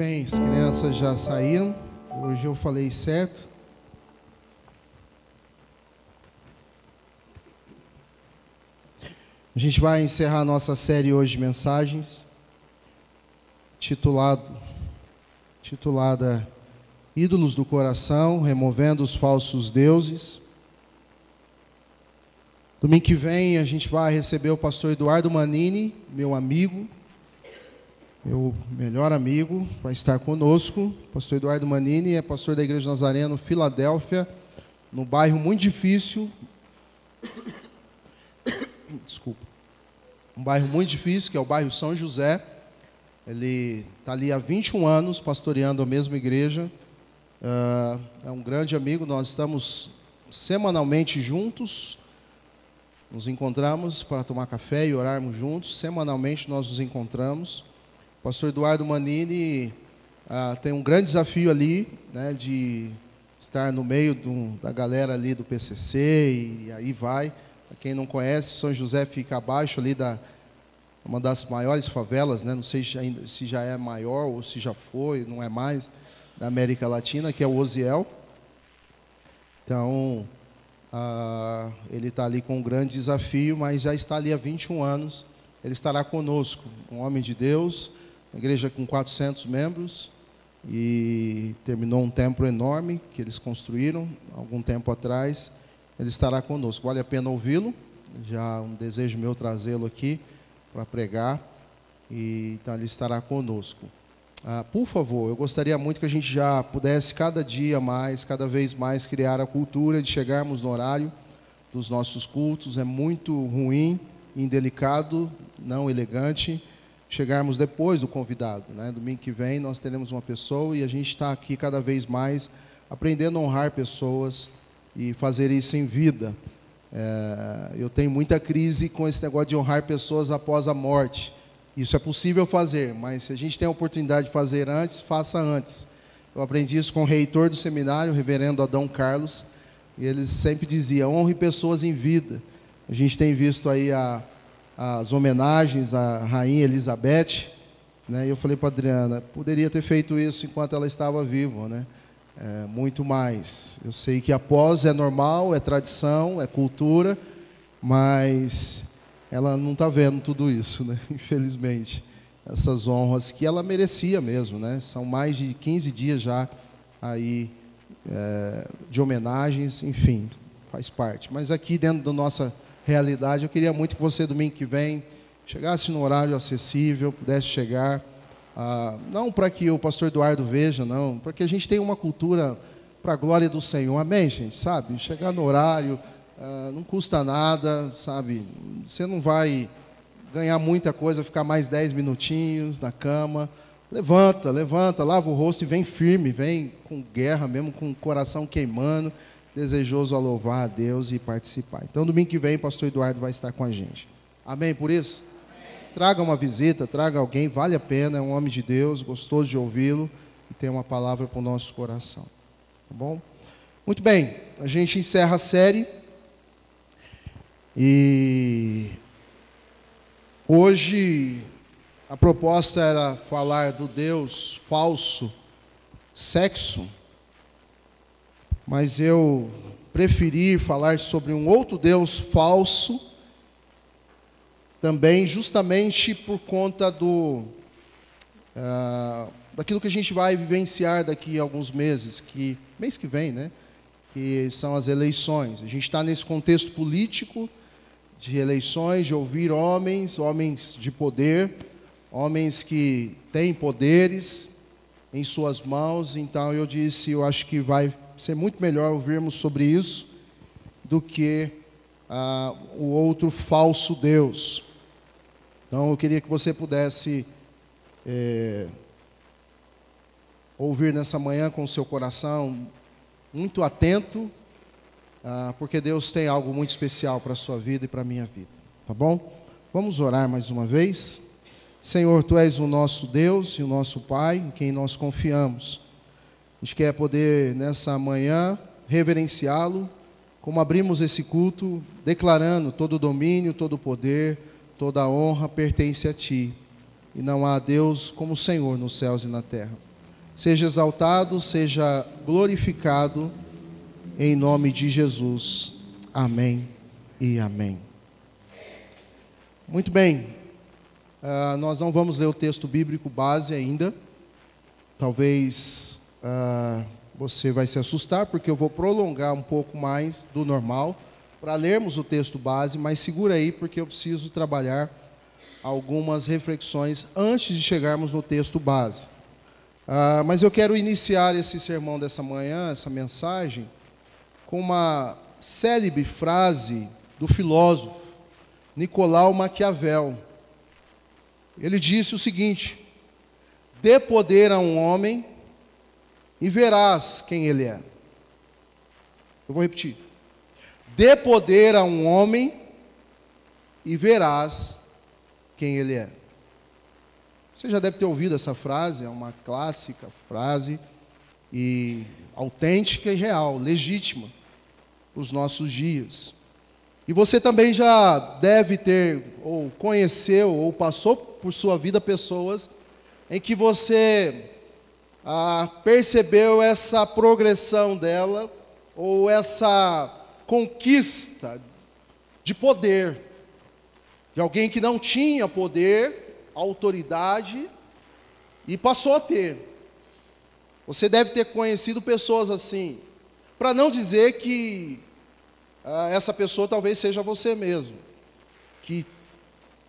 bem, as crianças já saíram. Hoje eu falei certo. A gente vai encerrar nossa série hoje de mensagens, titulado, titulada Ídolos do Coração, removendo os falsos deuses. Domingo que vem a gente vai receber o pastor Eduardo Manini, meu amigo, meu melhor amigo, vai estar conosco. Pastor Eduardo Manini é pastor da Igreja Nazareno, Filadélfia, no bairro muito difícil. Desculpa. Um bairro muito difícil, que é o bairro São José. Ele está ali há 21 anos pastoreando a mesma igreja. Uh, é um grande amigo, nós estamos semanalmente juntos. Nos encontramos para tomar café e orarmos juntos. Semanalmente nós nos encontramos. O pastor Eduardo Manini ah, tem um grande desafio ali, né, de estar no meio do, da galera ali do PCC e aí vai. Para quem não conhece, São José fica abaixo ali da uma das maiores favelas, né, não sei se, já é maior ou se já foi, não é mais, da América Latina, que é o Oziel. Então, ah, ele está ali com um grande desafio, mas já está ali há 21 anos. Ele estará conosco, um homem de Deus, uma igreja com 400 membros e terminou um templo enorme que eles construíram algum tempo atrás. Ele estará conosco. Vale a pena ouvi-lo. Já um desejo meu trazê-lo aqui para pregar. E então ele estará conosco. Ah, por favor, eu gostaria muito que a gente já pudesse cada dia mais, cada vez mais criar a cultura de chegarmos no horário dos nossos cultos. É muito ruim, indelicado, não elegante chegarmos depois do convidado. Né? Domingo que vem nós teremos uma pessoa e a gente está aqui cada vez mais aprendendo a honrar pessoas e fazer isso em vida. É, eu tenho muita crise com esse negócio de honrar pessoas após a morte. Isso é possível fazer, mas se a gente tem a oportunidade de fazer antes, faça antes. Eu aprendi isso com o reitor do seminário, o reverendo Adão Carlos, e eles sempre diziam: honre pessoas em vida. A gente tem visto aí a, as homenagens à rainha Elizabeth, né? E eu falei para Adriana, poderia ter feito isso enquanto ela estava viva, né? É, muito mais. Eu sei que após é normal, é tradição, é cultura, mas ela não está vendo tudo isso, né? Infelizmente, essas honras que ela merecia mesmo, né? São mais de 15 dias já aí é, de homenagens, enfim, faz parte. Mas aqui dentro da nossa realidade. Eu queria muito que você, domingo que vem, chegasse no horário acessível, pudesse chegar. Ah, não para que o pastor Eduardo veja, não, para que a gente tenha uma cultura para a glória do Senhor. Amém, gente? Sabe? Chegar no horário, ah, não custa nada, sabe? Você não vai ganhar muita coisa, ficar mais dez minutinhos na cama. Levanta, levanta, lava o rosto e vem firme, vem com guerra mesmo, com o coração queimando desejoso a louvar a Deus e participar. Então, domingo que vem, pastor Eduardo vai estar com a gente. Amém por isso? Amém. Traga uma visita, traga alguém, vale a pena, é um homem de Deus, gostoso de ouvi-lo e tem uma palavra para o nosso coração. Tá bom? Muito bem, a gente encerra a série e hoje a proposta era falar do Deus falso, sexo mas eu preferi falar sobre um outro Deus falso, também justamente por conta do uh, daquilo que a gente vai vivenciar daqui a alguns meses, que mês que vem, né? Que são as eleições. A gente está nesse contexto político de eleições, de ouvir homens, homens de poder, homens que têm poderes em suas mãos. Então eu disse, eu acho que vai ser muito melhor ouvirmos sobre isso do que ah, o outro falso Deus. Então eu queria que você pudesse é, ouvir nessa manhã com o seu coração muito atento, ah, porque Deus tem algo muito especial para a sua vida e para a minha vida. Tá bom? Vamos orar mais uma vez. Senhor, Tu és o nosso Deus e o nosso Pai, em quem nós confiamos. A gente quer poder, nessa manhã, reverenciá-lo, como abrimos esse culto, declarando todo o domínio, todo o poder, toda a honra pertence a Ti. E não há Deus como o Senhor nos céus e na terra. seja exaltado, seja glorificado, em nome de Jesus. Amém e amém. Muito bem, uh, nós não vamos ler o texto bíblico base ainda. Talvez uh, você vai se assustar, porque eu vou prolongar um pouco mais do normal para lermos o texto base, mas segura aí, porque eu preciso trabalhar algumas reflexões antes de chegarmos no texto base. Uh, mas eu quero iniciar esse sermão dessa manhã, essa mensagem, com uma célebre frase do filósofo Nicolau Maquiavel. Ele disse o seguinte: Dê poder a um homem e verás quem ele é. Eu vou repetir. Dê poder a um homem e verás quem ele é. Você já deve ter ouvido essa frase, é uma clássica frase e autêntica e real, legítima para os nossos dias. E você também já deve ter, ou conheceu, ou passou por sua vida pessoas em que você ah, percebeu essa progressão dela, ou essa conquista de poder, de alguém que não tinha poder, autoridade, e passou a ter. Você deve ter conhecido pessoas assim, para não dizer que ah, essa pessoa talvez seja você mesmo, que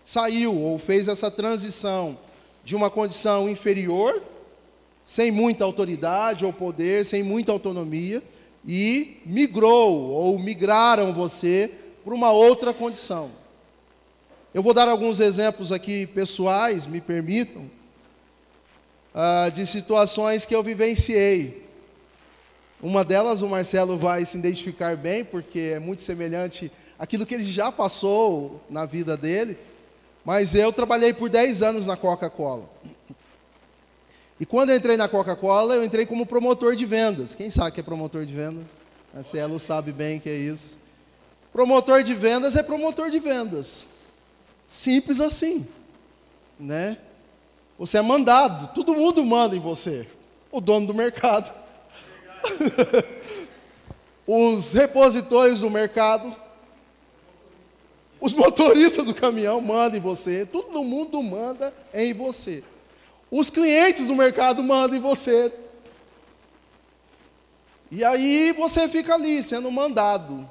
saiu ou fez essa transição de uma condição inferior, sem muita autoridade ou poder, sem muita autonomia, e migrou ou migraram você para uma outra condição. Eu vou dar alguns exemplos aqui pessoais, me permitam, ah, de situações que eu vivenciei. Uma delas o Marcelo vai se identificar bem, porque é muito semelhante àquilo que ele já passou na vida dele. Mas eu trabalhei por 10 anos na Coca-Cola. E quando eu entrei na Coca-Cola, eu entrei como promotor de vendas. Quem sabe que é promotor de vendas? Marcelo sabe bem que é isso. Promotor de vendas é promotor de vendas. Simples assim, né? Você é mandado, todo mundo manda em você. O dono do mercado, os repositores do mercado, os motoristas do caminhão mandam em você, todo mundo manda em você. Os clientes do mercado mandam em você. E aí você fica ali sendo mandado.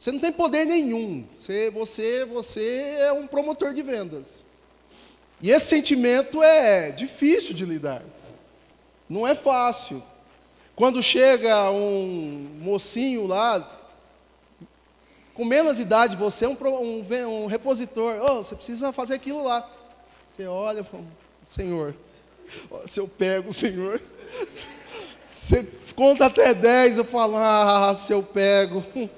Você não tem poder nenhum. Você, você, você é um promotor de vendas. E esse sentimento é difícil de lidar. Não é fácil. Quando chega um mocinho lá, com menos idade, você é um, um, um repositor, oh, você precisa fazer aquilo lá. Você olha Senhor, se eu pego, Senhor, você conta até 10, eu falo, ah, se eu pego.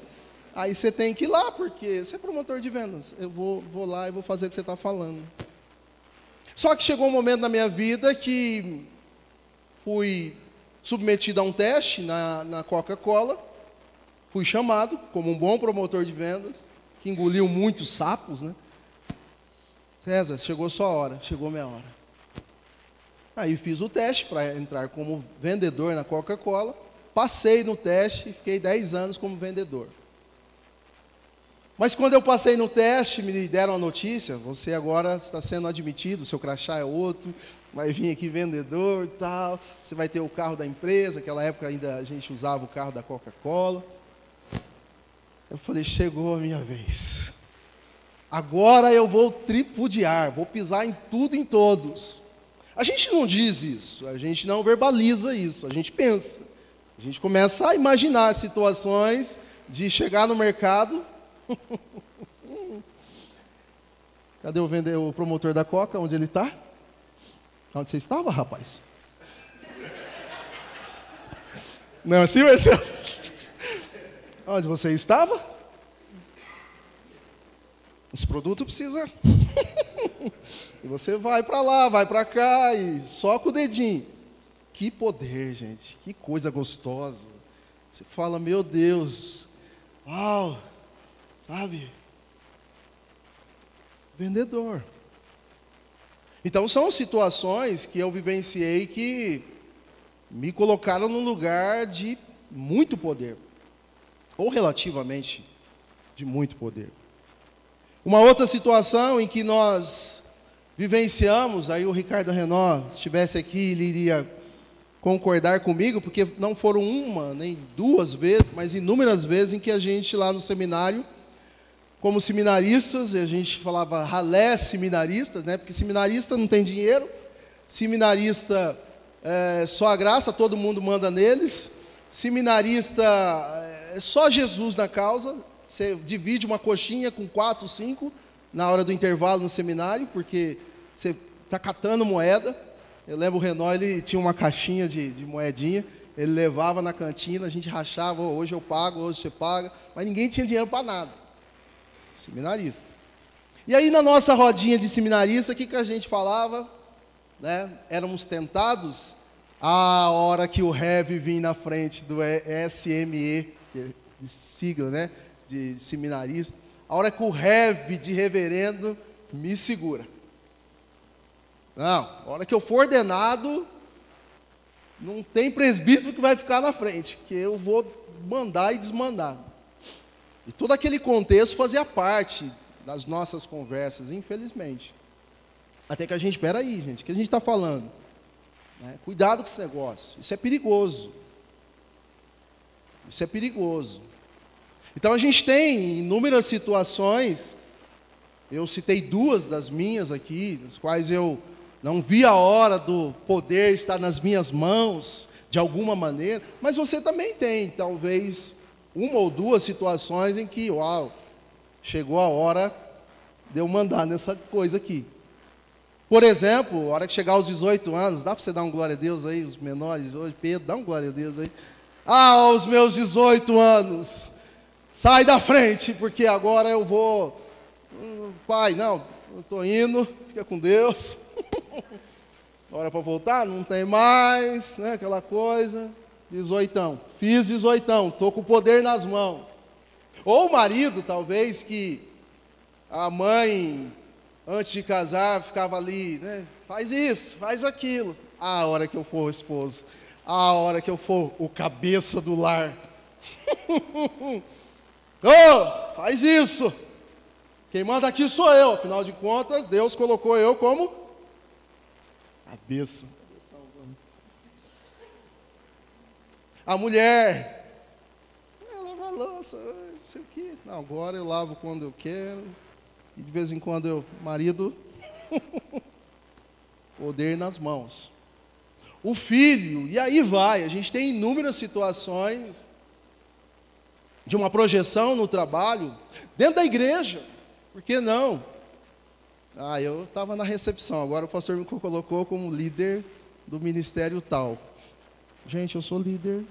Aí você tem que ir lá, porque você é promotor de vendas. Eu vou, vou lá e vou fazer o que você está falando. Só que chegou um momento na minha vida que fui submetido a um teste na, na Coca-Cola, fui chamado como um bom promotor de vendas, que engoliu muitos sapos, né? César, chegou sua hora, chegou minha hora. Aí fiz o teste para entrar como vendedor na Coca-Cola, passei no teste e fiquei 10 anos como vendedor. Mas quando eu passei no teste, me deram a notícia: você agora está sendo admitido, seu crachá é outro, vai vir aqui vendedor e tal, você vai ter o carro da empresa, aquela época ainda a gente usava o carro da Coca-Cola. Eu falei, chegou a minha vez. Agora eu vou tripudiar, vou pisar em tudo e em todos. A gente não diz isso, a gente não verbaliza isso, a gente pensa. A gente começa a imaginar situações de chegar no mercado. Cadê o, vender, o promotor da Coca? Onde ele está? Onde você estava, rapaz? Não assim, Marcelo? Onde você estava? Esse produto precisa. e você vai para lá, vai para cá e só com o dedinho. Que poder, gente. Que coisa gostosa. Você fala, meu Deus. Uau. Sabe? Vendedor. Então são situações que eu vivenciei que me colocaram num lugar de muito poder, ou relativamente de muito poder. Uma outra situação em que nós vivenciamos, aí o Ricardo Renó, se estivesse aqui, ele iria concordar comigo, porque não foram uma nem duas vezes, mas inúmeras vezes em que a gente lá no seminário, como seminaristas, a gente falava ralé seminaristas, né? Porque seminarista não tem dinheiro, seminarista é só a graça, todo mundo manda neles, seminarista é só Jesus na causa, você divide uma coxinha com quatro, cinco na hora do intervalo no seminário, porque você está catando moeda. Eu lembro o Renó, ele tinha uma caixinha de, de moedinha, ele levava na cantina, a gente rachava, oh, hoje eu pago, hoje você paga, mas ninguém tinha dinheiro para nada. Seminarista. E aí na nossa rodinha de seminarista, o que, que a gente falava? Né? Éramos tentados a hora que o REV vinha na frente do SME, de sigla, né? De seminarista, a hora que o REV de reverendo me segura. Não, a hora que eu for ordenado, não tem presbítero que vai ficar na frente, que eu vou mandar e desmandar. E todo aquele contexto fazia parte das nossas conversas, infelizmente. Até que a gente, espera aí, gente, o que a gente está falando? Né? Cuidado com esse negócio, isso é perigoso. Isso é perigoso. Então a gente tem inúmeras situações, eu citei duas das minhas aqui, das quais eu não vi a hora do poder estar nas minhas mãos, de alguma maneira, mas você também tem, talvez, uma ou duas situações em que, uau, chegou a hora de eu mandar nessa coisa aqui. Por exemplo, a hora que chegar aos 18 anos, dá para você dar um glória a Deus aí, os menores hoje, Pedro, dá um glória a Deus aí. Ah, aos meus 18 anos, sai da frente, porque agora eu vou. Hum, pai, não, eu estou indo, fica com Deus. Hora para voltar? Não tem mais, né? Aquela coisa. 18. Fiz 18, estou com o poder nas mãos. Ou o marido, talvez, que a mãe, antes de casar, ficava ali, né? Faz isso, faz aquilo. A hora que eu for o esposo, a hora que eu for o cabeça do lar. oh, faz isso. Quem manda aqui sou eu, afinal de contas, Deus colocou eu como cabeça. A mulher, ela lava a louça, sei o quê. Não, agora eu lavo quando eu quero. E de vez em quando eu, marido, poder nas mãos. O filho, e aí vai, a gente tem inúmeras situações de uma projeção no trabalho, dentro da igreja, por que não? Ah, eu estava na recepção, agora o pastor me colocou como líder do ministério tal. Gente, eu sou líder.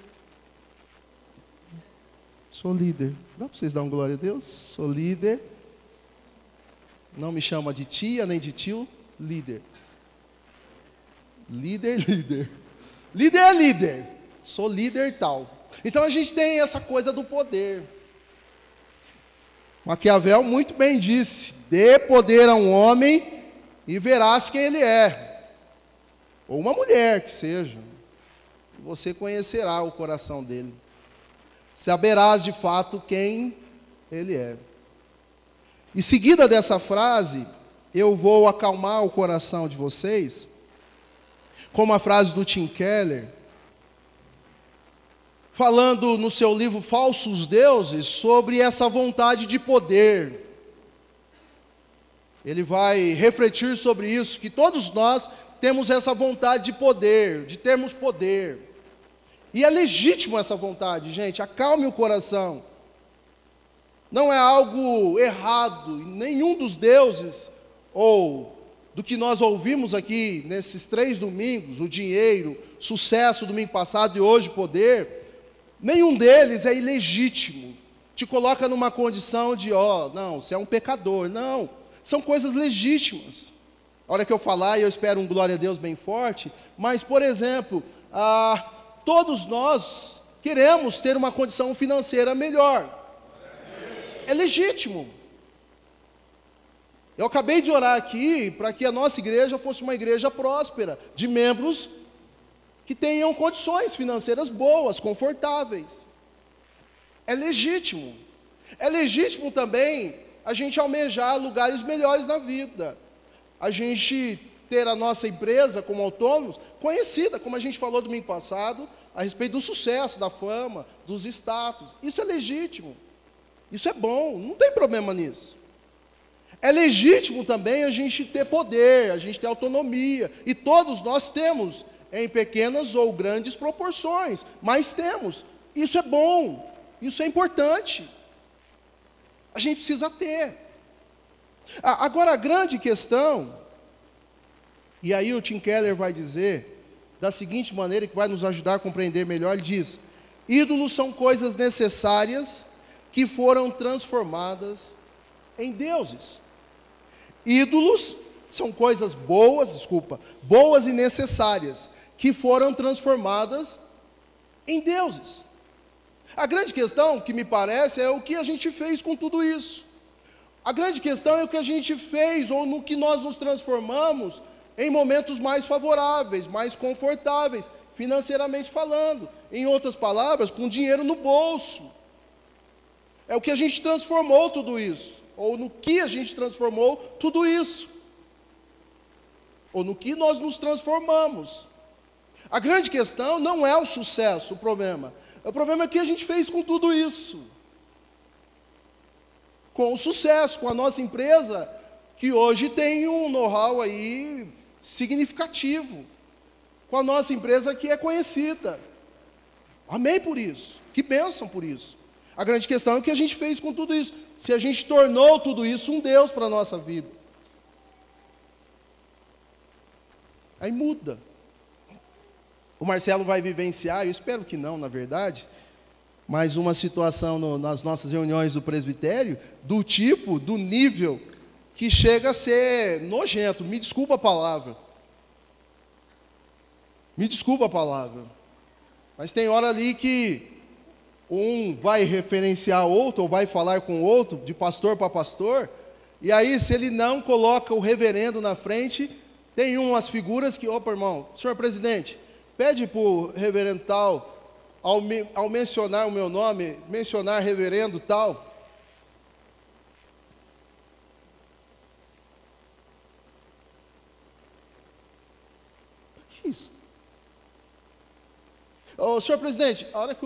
Sou líder. Dá para vocês dar um glória a Deus? Sou líder. Não me chama de tia nem de tio, líder. Líder, líder. Líder é líder. Sou líder tal. Então a gente tem essa coisa do poder. Maquiavel muito bem disse: dê poder a um homem e verás quem ele é. Ou uma mulher que seja. Você conhecerá o coração dele. Saberás de fato quem ele é. E seguida dessa frase, eu vou acalmar o coração de vocês, como a frase do Tim Keller, falando no seu livro Falsos Deuses sobre essa vontade de poder. Ele vai refletir sobre isso, que todos nós temos essa vontade de poder, de termos poder. E é legítimo essa vontade, gente, acalme o coração. Não é algo errado, nenhum dos deuses, ou do que nós ouvimos aqui nesses três domingos, o dinheiro, sucesso domingo passado e hoje poder, Nenhum deles é ilegítimo. Te coloca numa condição de, ó, oh, não, você é um pecador. Não, são coisas legítimas. A hora que eu falar, eu espero um glória a Deus bem forte, mas, por exemplo, ah, todos nós queremos ter uma condição financeira melhor. É legítimo. Eu acabei de orar aqui para que a nossa igreja fosse uma igreja próspera, de membros que tenham condições financeiras boas, confortáveis. É legítimo. É legítimo também a gente almejar lugares melhores na vida. A gente ter a nossa empresa como autônomos conhecida, como a gente falou domingo passado, a respeito do sucesso, da fama, dos status. Isso é legítimo. Isso é bom, não tem problema nisso. É legítimo também a gente ter poder, a gente ter autonomia, e todos nós temos, em pequenas ou grandes proporções, mas temos. Isso é bom, isso é importante. A gente precisa ter. Agora, a grande questão, e aí o Tim Keller vai dizer, da seguinte maneira, que vai nos ajudar a compreender melhor: ele diz, ídolos são coisas necessárias que foram transformadas em deuses. Ídolos são coisas boas, desculpa, boas e necessárias, que foram transformadas em deuses. A grande questão, que me parece, é o que a gente fez com tudo isso. A grande questão é o que a gente fez, ou no que nós nos transformamos em momentos mais favoráveis, mais confortáveis, financeiramente falando. Em outras palavras, com dinheiro no bolso. É o que a gente transformou tudo isso, ou no que a gente transformou tudo isso, ou no que nós nos transformamos. A grande questão não é o sucesso, o problema. O problema é o que a gente fez com tudo isso. Com o sucesso, com a nossa empresa, que hoje tem um know-how aí significativo. Com a nossa empresa que é conhecida. Amém por isso. Que bênção por isso. A grande questão é o que a gente fez com tudo isso. Se a gente tornou tudo isso um Deus para a nossa vida. Aí muda. O Marcelo vai vivenciar, eu espero que não, na verdade, mas uma situação no, nas nossas reuniões do presbitério, do tipo, do nível, que chega a ser nojento. Me desculpa a palavra. Me desculpa a palavra. Mas tem hora ali que um vai referenciar outro, ou vai falar com outro, de pastor para pastor, e aí, se ele não coloca o reverendo na frente, tem umas figuras que, opa, irmão, senhor presidente, pede para o reverendo tal, ao, me, ao mencionar o meu nome, mencionar reverendo tal. que isso? Ô, senhor presidente, a hora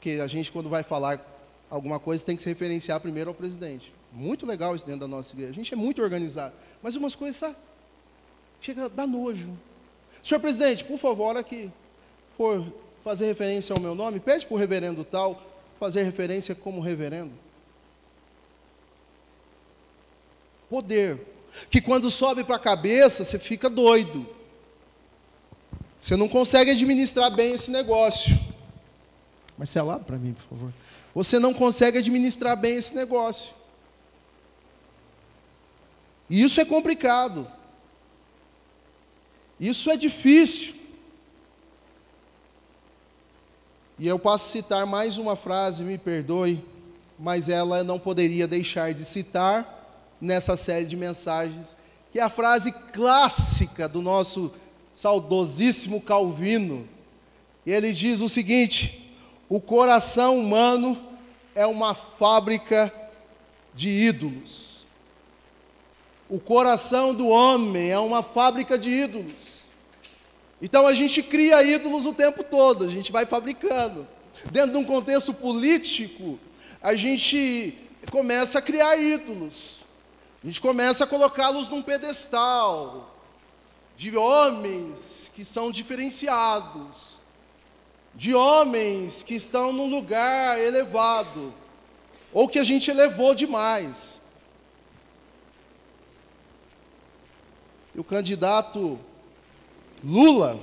que a gente, quando vai falar alguma coisa, tem que se referenciar primeiro ao presidente. Muito legal isso dentro da nossa igreja. A gente é muito organizado. Mas umas coisas, sabe? Chega a dar nojo. Senhor presidente, por favor, hora que for fazer referência ao meu nome, pede para o reverendo tal fazer referência como reverendo. Poder. Que quando sobe para a cabeça, você fica doido. Você não consegue administrar bem esse negócio. Marcelo, para mim, por favor. Você não consegue administrar bem esse negócio. E isso é complicado. Isso é difícil. E eu posso citar mais uma frase, me perdoe, mas ela não poderia deixar de citar nessa série de mensagens, que é a frase clássica do nosso saudosíssimo Calvino. Ele diz o seguinte: o coração humano é uma fábrica de ídolos. O coração do homem é uma fábrica de ídolos. Então a gente cria ídolos o tempo todo, a gente vai fabricando. Dentro de um contexto político, a gente começa a criar ídolos. A gente começa a colocá-los num pedestal de homens que são diferenciados de homens que estão num lugar elevado, ou que a gente elevou demais. E o candidato Lula,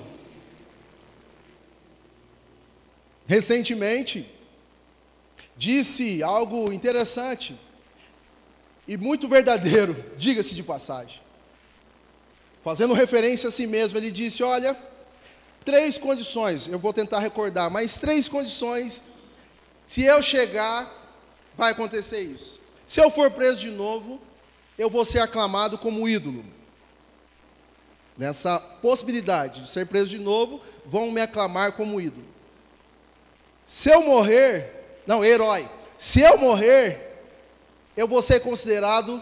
recentemente, disse algo interessante e muito verdadeiro, diga-se de passagem. Fazendo referência a si mesmo, ele disse: Olha, Três condições, eu vou tentar recordar, mas três condições. Se eu chegar, vai acontecer isso. Se eu for preso de novo, eu vou ser aclamado como ídolo. Nessa possibilidade de ser preso de novo, vão me aclamar como ídolo. Se eu morrer, não, herói. Se eu morrer, eu vou ser considerado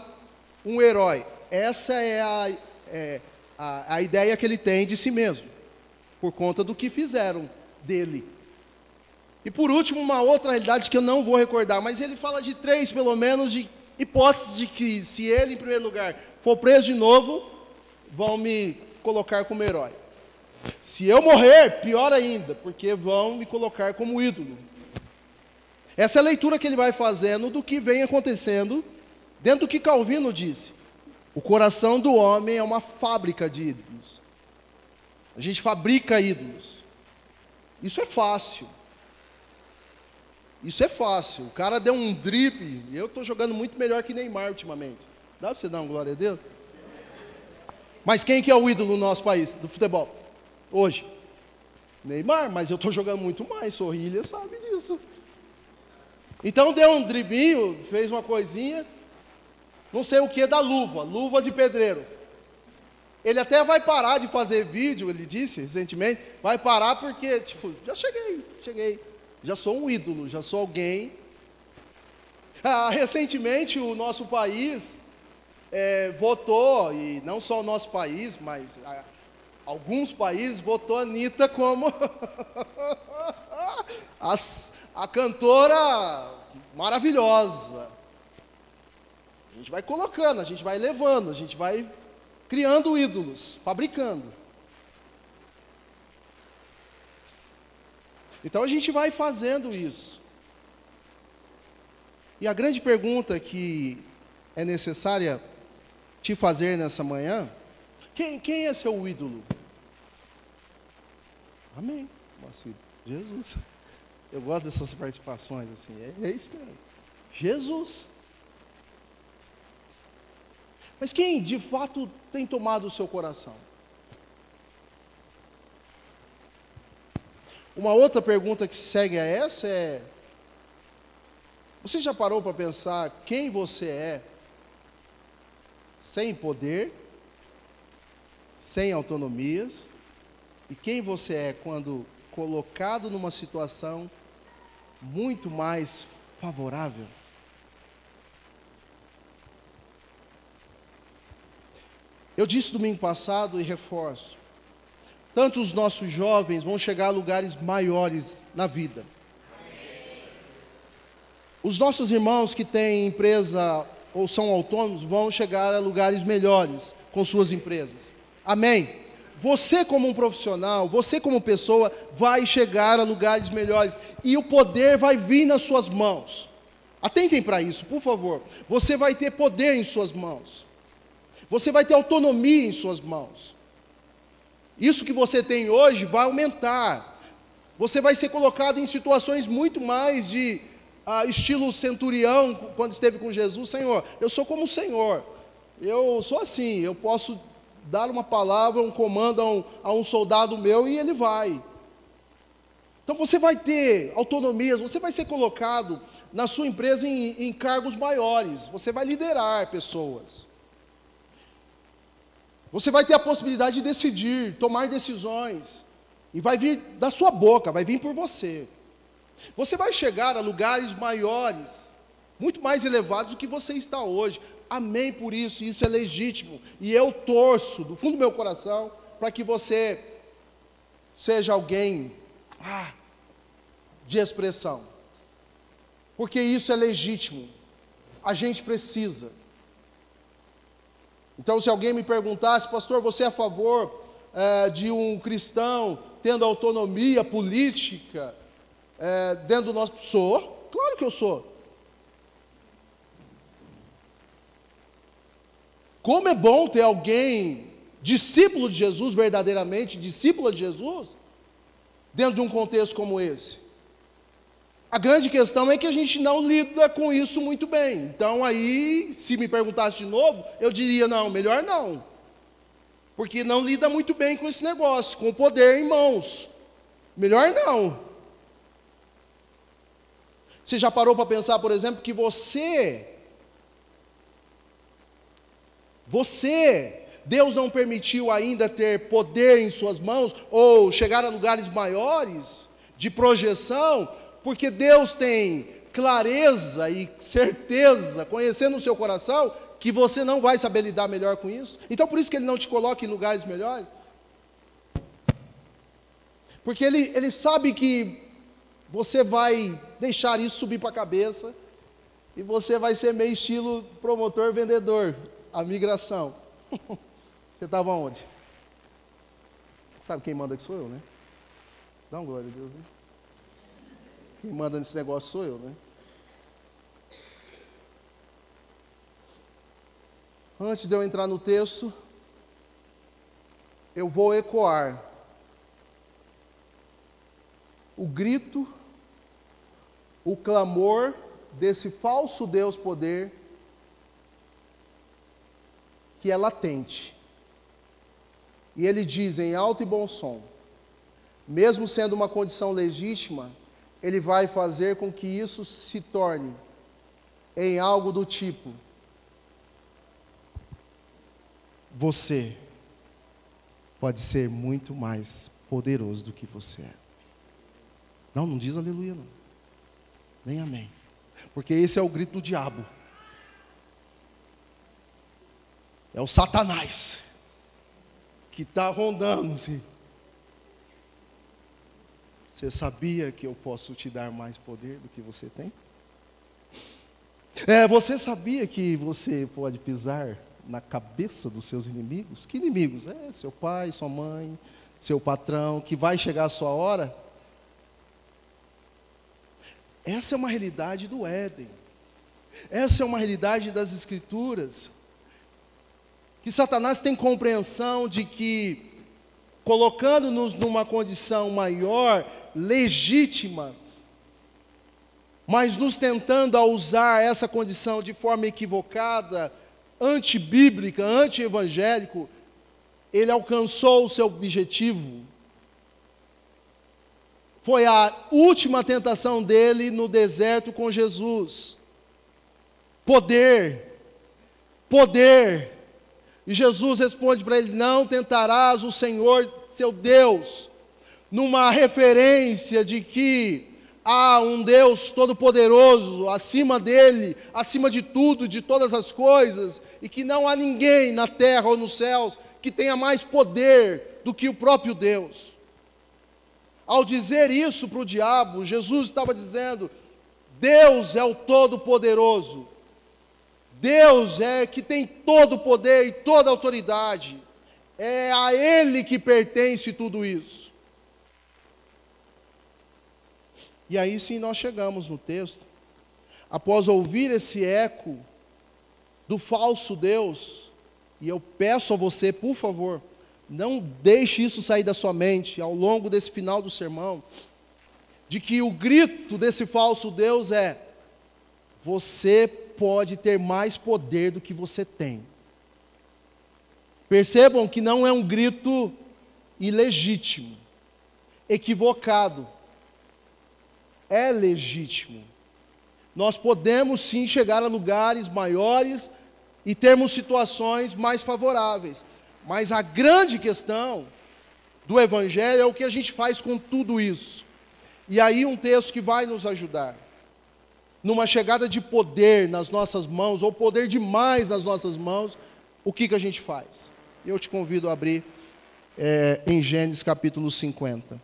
um herói. Essa é a, é, a, a ideia que ele tem de si mesmo, por conta do que fizeram dele. E por último, uma outra realidade que eu não vou recordar, mas ele fala de três, pelo menos, de hipóteses de que se ele, em primeiro lugar, for preso de novo, vão me colocar como herói. Se eu morrer, pior ainda, porque vão me colocar como ídolo. Essa é a leitura que ele vai fazendo do que vem acontecendo dentro do que Calvino disse. O coração do homem é uma fábrica de ídolos. A gente fabrica ídolos. Isso é fácil. Isso é fácil. O cara deu um drible. Eu estou jogando muito melhor que Neymar ultimamente. Dá para você dar uma glória a Deus? Mas quem que é o ídolo no nosso país, do futebol? Hoje? Neymar, mas eu estou jogando muito mais. Sorrilha sabe disso. Então deu um dribinho, fez uma coisinha. Não sei o que da luva, luva de pedreiro. Ele até vai parar de fazer vídeo, ele disse recentemente, vai parar porque, tipo, já cheguei, cheguei já sou um ídolo, já sou alguém. Ah, recentemente, o nosso país é, votou, e não só o nosso país, mas ah, alguns países votou a Anitta como a, a cantora maravilhosa. A gente vai colocando, a gente vai levando, a gente vai criando ídolos, fabricando. Então a gente vai fazendo isso. E a grande pergunta que é necessária te fazer nessa manhã: quem, quem é seu ídolo? Amém. Assim, Jesus. Eu gosto dessas participações assim. É, é isso mesmo. Jesus. Mas quem de fato tem tomado o seu coração? Uma outra pergunta que segue a essa é: você já parou para pensar quem você é sem poder, sem autonomias, e quem você é quando colocado numa situação muito mais favorável? Eu disse domingo passado e reforço: tanto os nossos jovens vão chegar a lugares maiores na vida. Os nossos irmãos que têm empresa ou são autônomos vão chegar a lugares melhores com suas empresas. Amém. Você, como um profissional, você, como pessoa, vai chegar a lugares melhores e o poder vai vir nas suas mãos. Atentem para isso, por favor. Você vai ter poder em suas mãos, você vai ter autonomia em suas mãos. Isso que você tem hoje vai aumentar. Você vai ser colocado em situações muito mais de ah, estilo centurião, quando esteve com Jesus. Senhor, eu sou como o Senhor. Eu sou assim, eu posso dar uma palavra, um comando a um, a um soldado meu e ele vai. Então você vai ter autonomias, você vai ser colocado na sua empresa em, em cargos maiores, você vai liderar pessoas. Você vai ter a possibilidade de decidir, tomar decisões. E vai vir da sua boca, vai vir por você. Você vai chegar a lugares maiores, muito mais elevados do que você está hoje. Amém por isso, isso é legítimo. E eu torço do fundo do meu coração para que você seja alguém ah, de expressão. Porque isso é legítimo. A gente precisa. Então, se alguém me perguntasse, pastor, você é a favor é, de um cristão tendo autonomia política é, dentro do nosso. Sou, claro que eu sou. Como é bom ter alguém, discípulo de Jesus, verdadeiramente, discípula de Jesus, dentro de um contexto como esse. A grande questão é que a gente não lida com isso muito bem. Então, aí, se me perguntasse de novo, eu diria: não, melhor não. Porque não lida muito bem com esse negócio, com o poder em mãos. Melhor não. Você já parou para pensar, por exemplo, que você, você Deus não permitiu ainda ter poder em suas mãos ou chegar a lugares maiores de projeção, porque Deus tem clareza e certeza, conhecendo o seu coração, que você não vai saber lidar melhor com isso. Então por isso que ele não te coloca em lugares melhores. Porque ele, ele sabe que você vai deixar isso subir para a cabeça e você vai ser meio estilo promotor vendedor, a migração. você estava onde? Sabe quem manda aqui sou eu, né? Dá um glória a Deus, né? Quem manda nesse negócio sou eu, né? Antes de eu entrar no texto, eu vou ecoar o grito, o clamor desse falso Deus poder que é latente. E ele diz em alto e bom som, mesmo sendo uma condição legítima, ele vai fazer com que isso se torne em algo do tipo: você pode ser muito mais poderoso do que você é. Não, não diz aleluia, não. Nem amém. Porque esse é o grito do diabo. É o Satanás que está rondando assim. Você sabia que eu posso te dar mais poder do que você tem? É, você sabia que você pode pisar na cabeça dos seus inimigos? Que inimigos? É seu pai, sua mãe, seu patrão, que vai chegar a sua hora essa é uma realidade do Éden. Essa é uma realidade das Escrituras. Que Satanás tem compreensão de que, colocando-nos numa condição maior, legítima, mas nos tentando a usar essa condição de forma equivocada, antibíblica, anti-evangélico, ele alcançou o seu objetivo foi a última tentação dele no deserto com Jesus. Poder, poder. E Jesus responde para ele: Não tentarás o Senhor seu Deus, numa referência de que há um Deus todo-poderoso acima dele, acima de tudo, de todas as coisas, e que não há ninguém na terra ou nos céus que tenha mais poder do que o próprio Deus. Ao dizer isso para o diabo, Jesus estava dizendo: Deus é o Todo-Poderoso. Deus é que tem todo o poder e toda a autoridade. É a Ele que pertence tudo isso. E aí sim nós chegamos no texto, após ouvir esse eco do falso Deus, e eu peço a você, por favor, não deixe isso sair da sua mente ao longo desse final do sermão, de que o grito desse falso Deus é: você pode ter mais poder do que você tem. Percebam que não é um grito ilegítimo, equivocado. É legítimo. Nós podemos sim chegar a lugares maiores e termos situações mais favoráveis. Mas a grande questão do Evangelho é o que a gente faz com tudo isso. E aí, um texto que vai nos ajudar. Numa chegada de poder nas nossas mãos, ou poder demais nas nossas mãos, o que, que a gente faz? Eu te convido a abrir é, em Gênesis capítulo 50.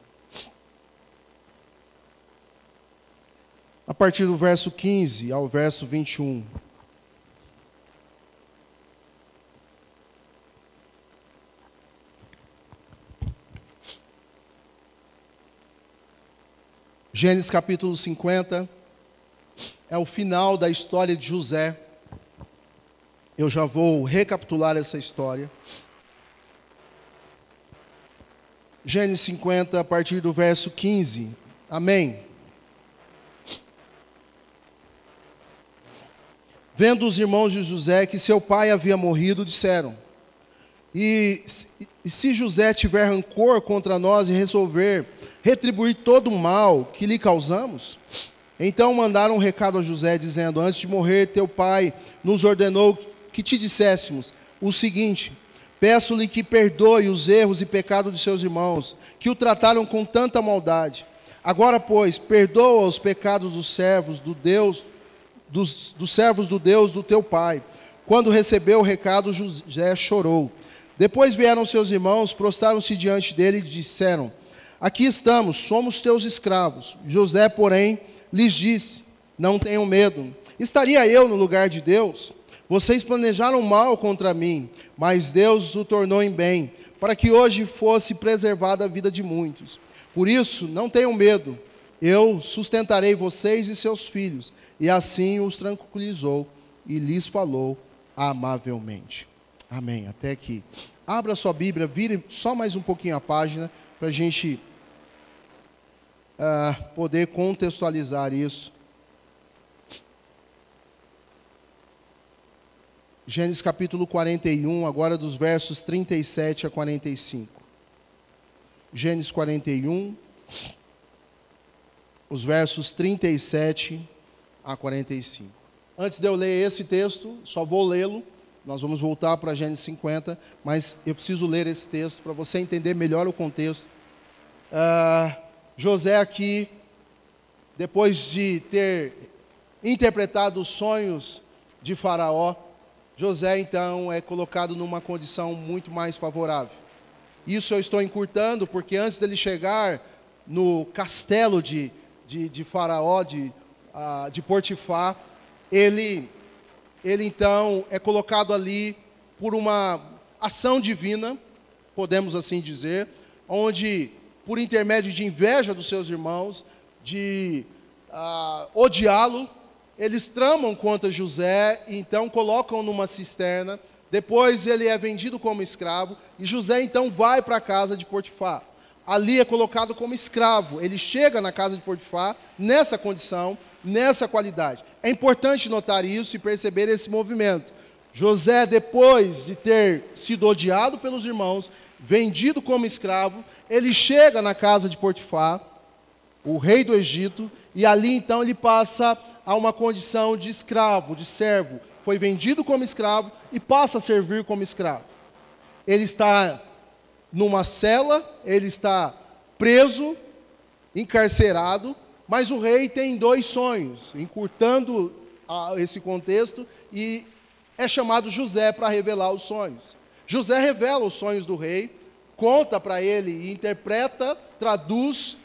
A partir do verso 15 ao verso 21. Gênesis capítulo 50 é o final da história de José. Eu já vou recapitular essa história. Gênesis 50, a partir do verso 15. Amém. Vendo os irmãos de José que seu pai havia morrido, disseram: E, se José tiver rancor contra nós e resolver retribuir todo o mal que lhe causamos? Então mandaram um recado a José, dizendo: Antes de morrer, teu pai nos ordenou que te disséssemos o seguinte: Peço-lhe que perdoe os erros e pecados de seus irmãos, que o trataram com tanta maldade. Agora, pois, perdoa os pecados dos servos do Deus, dos, dos servos do Deus do teu pai. Quando recebeu o recado, José chorou. Depois vieram seus irmãos, prostraram-se diante dele e disseram: Aqui estamos, somos teus escravos. José, porém, lhes disse: Não tenham medo. Estaria eu no lugar de Deus? Vocês planejaram mal contra mim, mas Deus o tornou em bem, para que hoje fosse preservada a vida de muitos. Por isso, não tenham medo, eu sustentarei vocês e seus filhos. E assim os tranquilizou e lhes falou amavelmente. Amém. Até aqui. Abra sua Bíblia, vire só mais um pouquinho a página, para a gente uh, poder contextualizar isso. Gênesis capítulo 41, agora dos versos 37 a 45. Gênesis 41, os versos 37 a 45. Antes de eu ler esse texto, só vou lê-lo. Nós vamos voltar para Gênesis 50, mas eu preciso ler esse texto para você entender melhor o contexto. Uh, José aqui, depois de ter interpretado os sonhos de Faraó, José então é colocado numa condição muito mais favorável. Isso eu estou encurtando, porque antes dele chegar no castelo de, de, de Faraó, de, uh, de Portifar, ele, ele então é colocado ali por uma ação divina, podemos assim dizer, onde, por intermédio de inveja dos seus irmãos, de uh, odiá-lo, eles tramam contra José, e então colocam numa cisterna. Depois ele é vendido como escravo, e José então vai para a casa de Potifar. Ali é colocado como escravo. Ele chega na casa de Potifar nessa condição, nessa qualidade. É importante notar isso e perceber esse movimento. José, depois de ter sido odiado pelos irmãos, vendido como escravo, ele chega na casa de Potifar, o rei do Egito, e ali então ele passa a uma condição de escravo, de servo. Foi vendido como escravo e passa a servir como escravo. Ele está numa cela, ele está preso, encarcerado, mas o rei tem dois sonhos, encurtando esse contexto, e é chamado José para revelar os sonhos. José revela os sonhos do rei, conta para ele e interpreta, traduz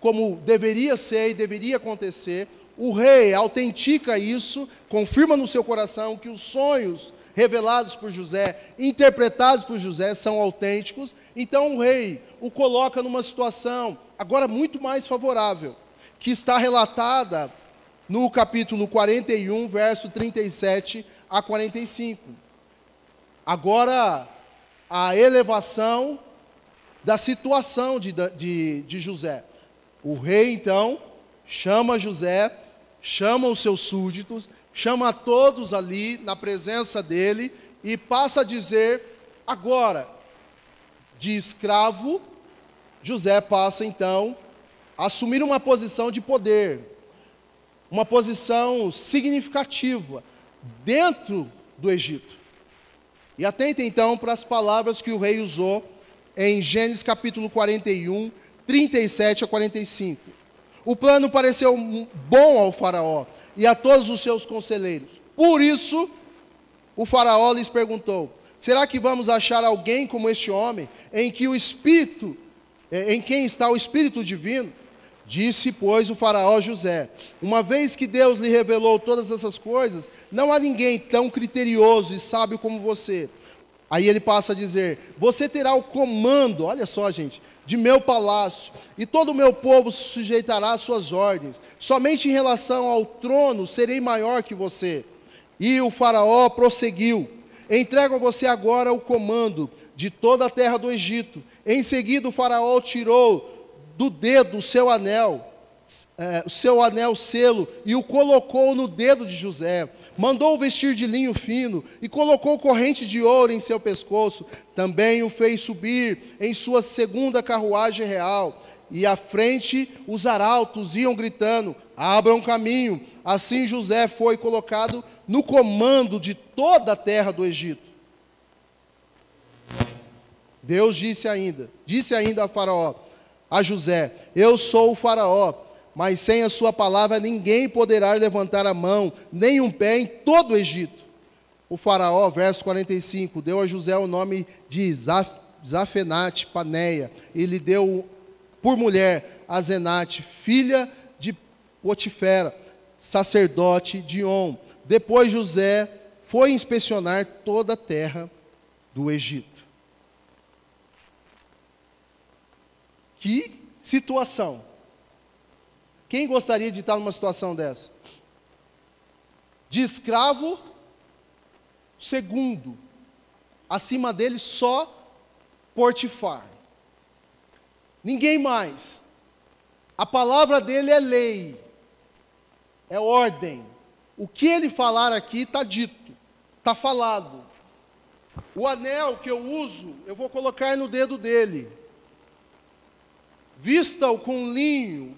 como deveria ser e deveria acontecer, o rei autentica isso, confirma no seu coração que os sonhos revelados por José, interpretados por José, são autênticos. Então o rei o coloca numa situação agora muito mais favorável, que está relatada no capítulo 41, verso 37 a 45. Agora, a elevação da situação de, de, de José. O rei, então, chama José chama os seus súditos, chama todos ali na presença dele e passa a dizer: agora, de escravo, José passa então a assumir uma posição de poder, uma posição significativa dentro do Egito. E atenta então para as palavras que o rei usou em Gênesis capítulo 41, 37 a 45. O plano pareceu bom ao Faraó e a todos os seus conselheiros. Por isso, o Faraó lhes perguntou: Será que vamos achar alguém como este homem, em que o Espírito, eh, em quem está o Espírito Divino? Disse, pois, o Faraó José: Uma vez que Deus lhe revelou todas essas coisas, não há ninguém tão criterioso e sábio como você. Aí ele passa a dizer: Você terá o comando, olha só, gente, de meu palácio, e todo o meu povo se sujeitará às suas ordens. Somente em relação ao trono serei maior que você. E o Faraó prosseguiu: Entrego a você agora o comando de toda a terra do Egito. Em seguida, o Faraó tirou do dedo o seu anel, é, o seu anel selo, e o colocou no dedo de José mandou vestir de linho fino e colocou corrente de ouro em seu pescoço. Também o fez subir em sua segunda carruagem real. E à frente os arautos iam gritando: Abram caminho. Assim José foi colocado no comando de toda a terra do Egito. Deus disse ainda, disse ainda a Faraó, a José: Eu sou o Faraó, mas sem a sua palavra ninguém poderá levantar a mão, nem um pé em todo o Egito. O Faraó, verso 45, deu a José o nome de Zafenate Paneia, e lhe deu por mulher a Zenate, filha de Potifera, sacerdote de On. Depois José foi inspecionar toda a terra do Egito. Que situação! Quem gostaria de estar numa situação dessa? De escravo, segundo, acima dele só Portifar. Ninguém mais. A palavra dele é lei, é ordem. O que ele falar aqui está dito, está falado. O anel que eu uso, eu vou colocar no dedo dele. Vista-o com linho.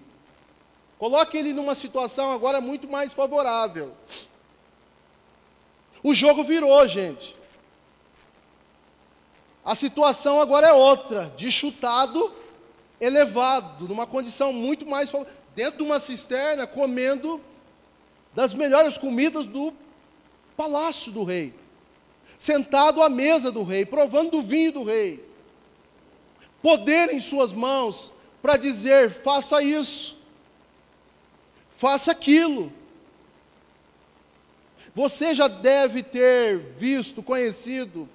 Coloque ele numa situação agora muito mais favorável. O jogo virou, gente. A situação agora é outra, de chutado elevado, numa condição muito mais dentro de uma cisterna, comendo das melhores comidas do palácio do rei, sentado à mesa do rei, provando do vinho do rei, poder em suas mãos para dizer: faça isso, faça aquilo. Você já deve ter visto, conhecido,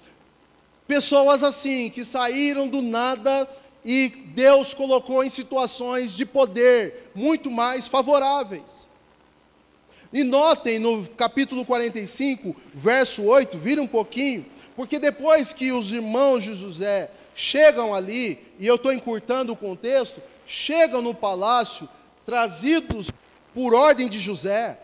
pessoas assim, que saíram do nada e Deus colocou em situações de poder muito mais favoráveis. E notem no capítulo 45, verso 8, vira um pouquinho, porque depois que os irmãos de José chegam ali, e eu estou encurtando o contexto, chegam no palácio, trazidos por ordem de José,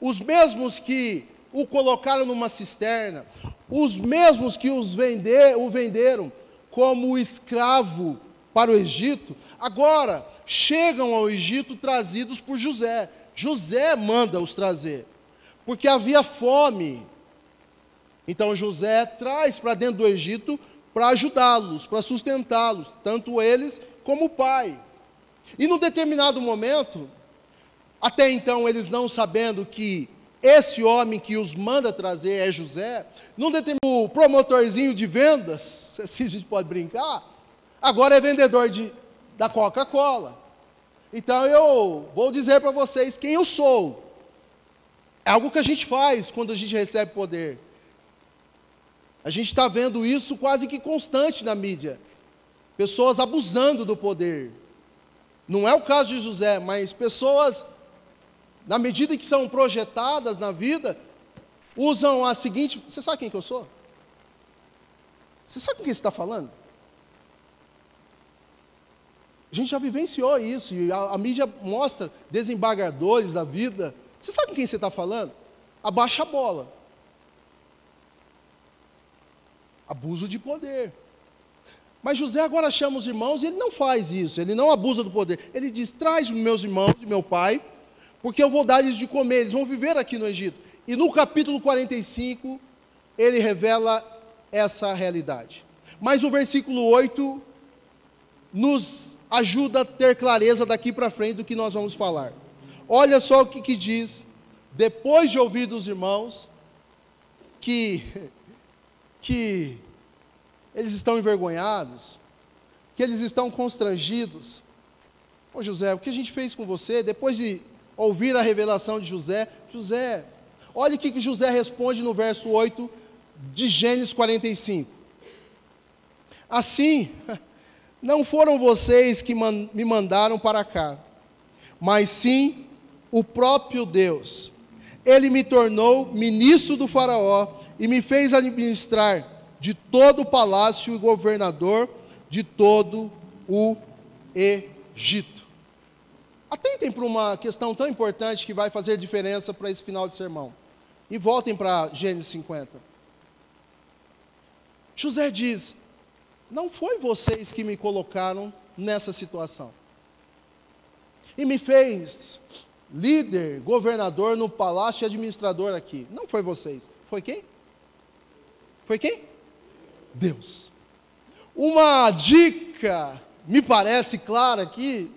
os mesmos que o colocaram numa cisterna, os mesmos que os vender, o venderam como escravo para o Egito, agora chegam ao Egito trazidos por José. José manda os trazer, porque havia fome. Então José traz para dentro do Egito para ajudá-los, para sustentá-los, tanto eles como o pai. E num determinado momento, até então eles não sabendo que esse homem que os manda trazer é José, num determinado promotorzinho de vendas, se assim a gente pode brincar, agora é vendedor de, da Coca-Cola. Então eu vou dizer para vocês quem eu sou. É algo que a gente faz quando a gente recebe poder. A gente está vendo isso quase que constante na mídia. Pessoas abusando do poder. Não é o caso de José, mas pessoas, na medida que são projetadas na vida, usam a seguinte. Você sabe quem que eu sou? Você sabe com quem você está falando? A gente já vivenciou isso, e a, a mídia mostra desembargadores da vida. Você sabe com quem você está falando? Abaixa a bola. Abuso de poder. Mas José agora chama os irmãos e ele não faz isso, ele não abusa do poder. Ele diz: traz meus irmãos e meu pai, porque eu vou dar-lhes de comer, eles vão viver aqui no Egito. E no capítulo 45, ele revela essa realidade. Mas o versículo 8 nos ajuda a ter clareza daqui para frente do que nós vamos falar. Olha só o que, que diz, depois de ouvir dos irmãos, que, que eles estão envergonhados, que eles estão constrangidos. Ô José, o que a gente fez com você? Depois de ouvir a revelação de José, José, olha o que, José responde no verso 8 de Gênesis 45. Assim, Não foram vocês que me mandaram para cá, mas sim o próprio Deus. Ele me tornou ministro do Faraó e me fez administrar de todo o palácio e governador de todo o Egito. Atentem para uma questão tão importante que vai fazer diferença para esse final de sermão. E voltem para Gênesis 50. José diz: não foi vocês que me colocaram nessa situação. E me fez líder, governador no palácio e administrador aqui. Não foi vocês. Foi quem? Foi quem? Deus. uma dica, me parece clara aqui,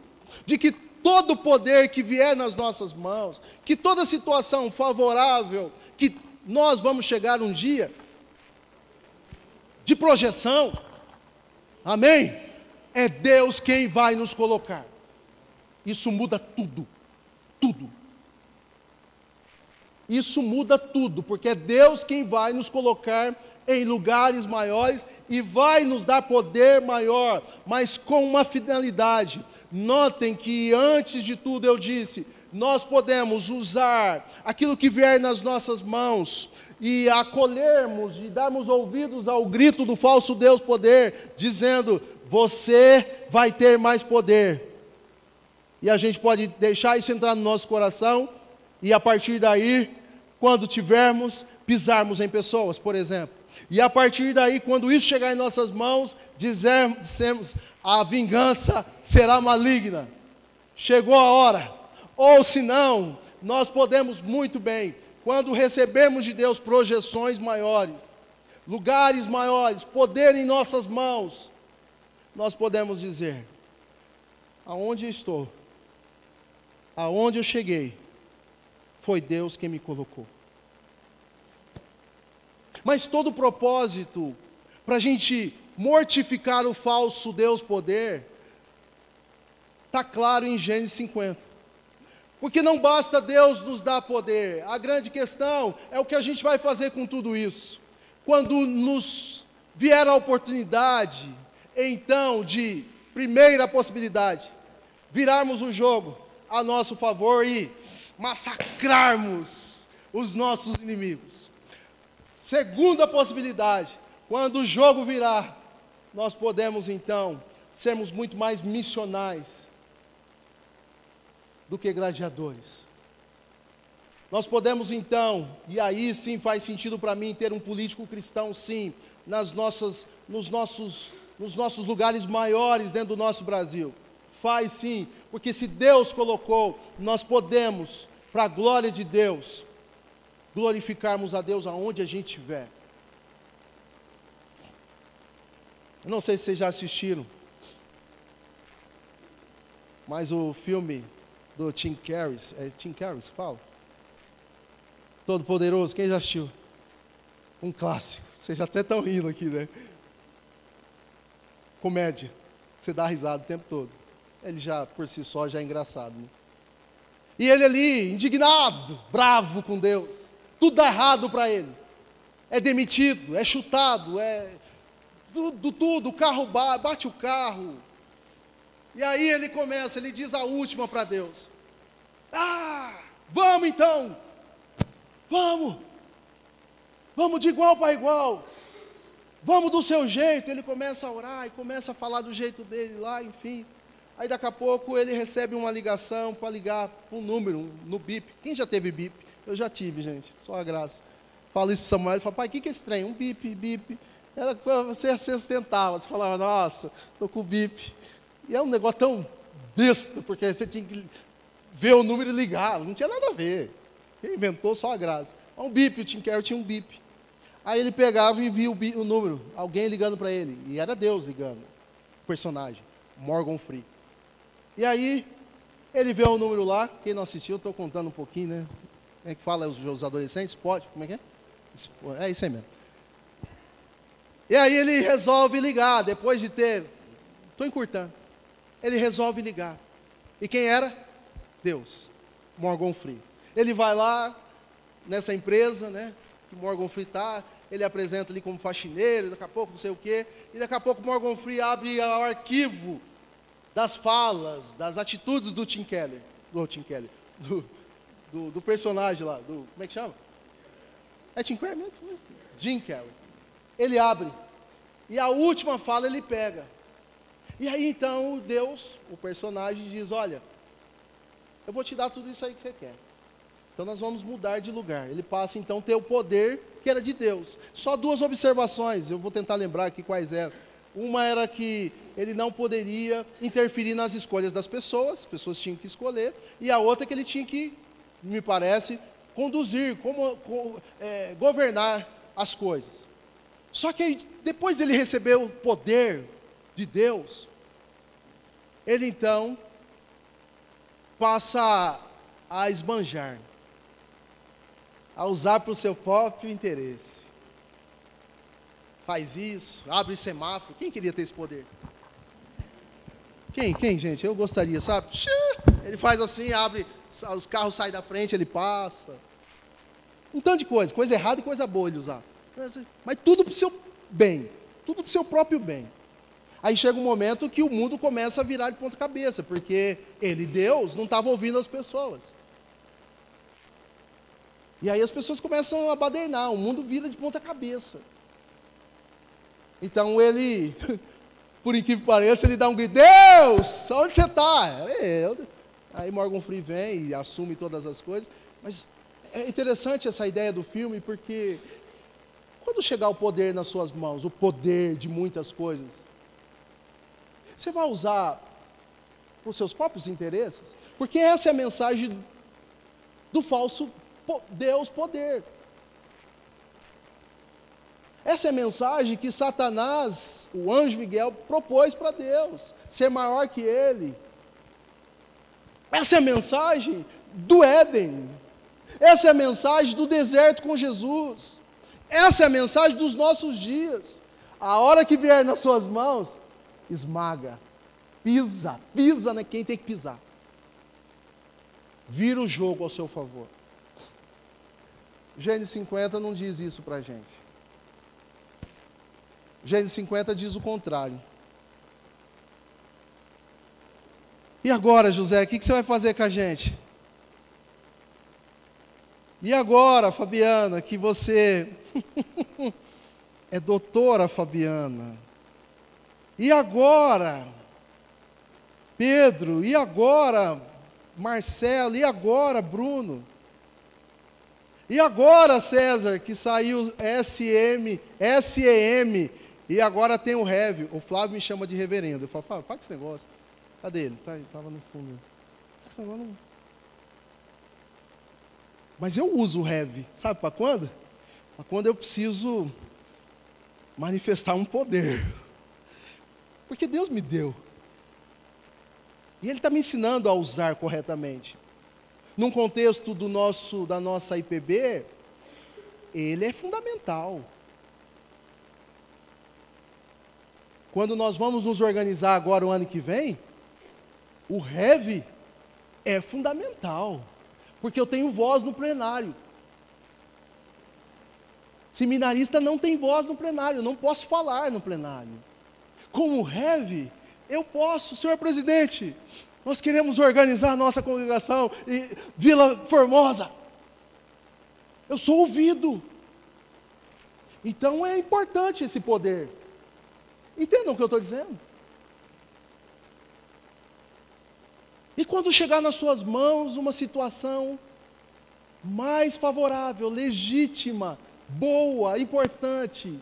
de que todo poder que vier nas nossas mãos, que toda situação favorável, que nós vamos chegar um dia de projeção, amém? É Deus quem vai nos colocar. Isso muda tudo, tudo. Isso muda tudo, porque é Deus quem vai nos colocar em lugares maiores e vai nos dar poder maior, mas com uma finalidade. Notem que antes de tudo eu disse, nós podemos usar aquilo que vier nas nossas mãos e acolhermos e darmos ouvidos ao grito do falso Deus poder, dizendo: Você vai ter mais poder. E a gente pode deixar isso entrar no nosso coração e a partir daí, quando tivermos, pisarmos em pessoas, por exemplo. E a partir daí, quando isso chegar em nossas mãos, dissemos, a vingança será maligna. Chegou a hora. Ou se não, nós podemos muito bem, quando recebemos de Deus projeções maiores, lugares maiores, poder em nossas mãos, nós podemos dizer: aonde eu estou, aonde eu cheguei, foi Deus quem me colocou. Mas todo o propósito para a gente mortificar o falso Deus poder, está claro em Gênesis 50. Porque não basta Deus nos dar poder, a grande questão é o que a gente vai fazer com tudo isso. Quando nos vier a oportunidade, então, de primeira possibilidade, virarmos o jogo a nosso favor e massacrarmos os nossos inimigos. Segunda possibilidade, quando o jogo virar, nós podemos então sermos muito mais missionais do que gladiadores. Nós podemos então, e aí sim faz sentido para mim ter um político cristão, sim, nas nossas, nos, nossos, nos nossos lugares maiores dentro do nosso Brasil. Faz sim, porque se Deus colocou, nós podemos, para a glória de Deus, glorificarmos a Deus aonde a gente estiver. Eu não sei se vocês já assistiram, mas o filme do Tim Carrey, é Tim Carrey, fala? Todo Poderoso, quem já assistiu? Um clássico. Vocês já até estão rindo aqui, né? Comédia. Você dá risada o tempo todo. Ele já, por si só, já é engraçado. Né? E ele ali, indignado, bravo com Deus tudo dá errado para ele. É demitido, é chutado, é tudo, tudo, o carro bate o carro. E aí ele começa, ele diz a última para Deus. Ah, vamos então. Vamos. Vamos de igual para igual. Vamos do seu jeito. Ele começa a orar e começa a falar do jeito dele lá, enfim. Aí daqui a pouco ele recebe uma ligação para ligar um número no BIP. Quem já teve BIP? Eu já tive, gente, só a graça. Falo isso para Samuel, ele fala, pai, o que, que é estranho? Um bip, bip. Era você se sustentava, você falava, nossa, estou com o bip. E é um negócio tão besta, porque você tinha que ver o número e ligar, não tinha nada a ver. Quem inventou só a graça. Um bip, o Tim Carroll tinha um bip. Aí ele pegava e via o, o número, alguém ligando para ele. E era Deus ligando, o personagem, Morgan Free. E aí, ele vê o número lá, quem não assistiu, estou contando um pouquinho, né? Como é que fala os, os adolescentes? Pode? Como é que é? É isso aí mesmo. E aí ele resolve ligar, depois de ter. Estou encurtando. Ele resolve ligar. E quem era? Deus. Morgan Free. Ele vai lá nessa empresa, né? Que Morgan Free está. Ele apresenta ali como faxineiro, daqui a pouco não sei o quê. E daqui a pouco Morgan Free abre o arquivo das falas, das atitudes do Tim Keller. Do Tim Keller. Do, do, do personagem lá, do, como é que chama? É Tim Carrey mesmo? Jim Carrey. Ele abre. E a última fala ele pega. E aí então Deus, o personagem, diz: Olha, eu vou te dar tudo isso aí que você quer. Então nós vamos mudar de lugar. Ele passa então a ter o poder que era de Deus. Só duas observações, eu vou tentar lembrar aqui quais eram. Uma era que ele não poderia interferir nas escolhas das pessoas, as pessoas tinham que escolher, e a outra é que ele tinha que me parece, conduzir, como, é, governar as coisas. Só que depois dele receber o poder de Deus, ele então passa a esbanjar, a usar para o seu próprio interesse. Faz isso, abre semáforo. Quem queria ter esse poder? Quem, quem, gente? Eu gostaria, sabe? Ele faz assim, abre, os carros saem da frente, ele passa. Um tanto de coisa, coisa errada e coisa boa ele usar. Mas tudo para o seu bem, tudo para o seu próprio bem. Aí chega um momento que o mundo começa a virar de ponta cabeça, porque ele, Deus, não estava ouvindo as pessoas. E aí as pessoas começam a badernar, o mundo vira de ponta cabeça. Então ele, por incrível que pareça, ele dá um grito: Deus, onde você está? Eu. Aí Morgan Free vem e assume todas as coisas. Mas é interessante essa ideia do filme, porque quando chegar o poder nas suas mãos, o poder de muitas coisas, você vai usar para os seus próprios interesses? Porque essa é a mensagem do falso Deus poder. Essa é a mensagem que Satanás, o anjo Miguel, propôs para Deus, ser maior que ele. Essa é a mensagem do Éden. Essa é a mensagem do deserto com Jesus. Essa é a mensagem dos nossos dias. A hora que vier nas suas mãos, esmaga, pisa, pisa né, quem tem que pisar. Vira o jogo ao seu favor. Gênesis 50 não diz isso para a gente. Gênesis 50 diz o contrário. E agora, José, o que, que você vai fazer com a gente? E agora, Fabiana, que você é doutora Fabiana. E agora, Pedro, e agora, Marcelo, e agora, Bruno? E agora, César, que saiu SM, SEM, e agora tem o REV. O Flávio me chama de reverendo. Eu falo, Flávio, paga esse negócio. Cadê ele? Tá, estava no fundo. Esse negócio não... Mas eu uso o REV. Sabe para quando? quando eu preciso manifestar um poder. Porque Deus me deu. E Ele está me ensinando a usar corretamente. Num contexto do nosso, da nossa IPB, ele é fundamental. Quando nós vamos nos organizar agora o ano que vem, o REV é fundamental. Porque eu tenho voz no plenário. Seminarista não tem voz no plenário, eu não posso falar no plenário. Como REV, eu posso, senhor presidente, nós queremos organizar a nossa congregação e Vila Formosa. Eu sou ouvido. Então é importante esse poder. Entendam o que eu estou dizendo? E quando chegar nas suas mãos uma situação mais favorável, legítima, boa, importante.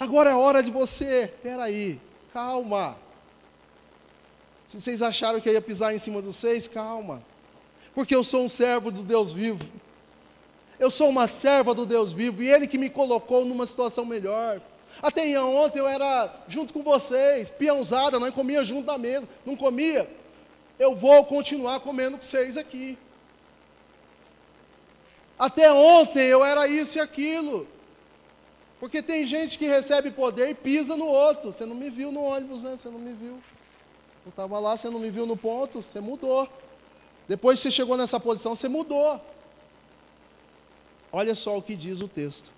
Agora é hora de você, aí, calma. Se vocês acharam que eu ia pisar em cima de vocês, calma. Porque eu sou um servo do Deus vivo. Eu sou uma serva do Deus vivo e Ele que me colocou numa situação melhor. Até ontem eu era junto com vocês, peãozada, não comia junto da mesa, não comia. Eu vou continuar comendo com vocês aqui. Até ontem eu era isso e aquilo. Porque tem gente que recebe poder e pisa no outro. Você não me viu no ônibus, né? Você não me viu. Eu estava lá, você não me viu no ponto, você mudou. Depois que você chegou nessa posição, você mudou. Olha só o que diz o texto.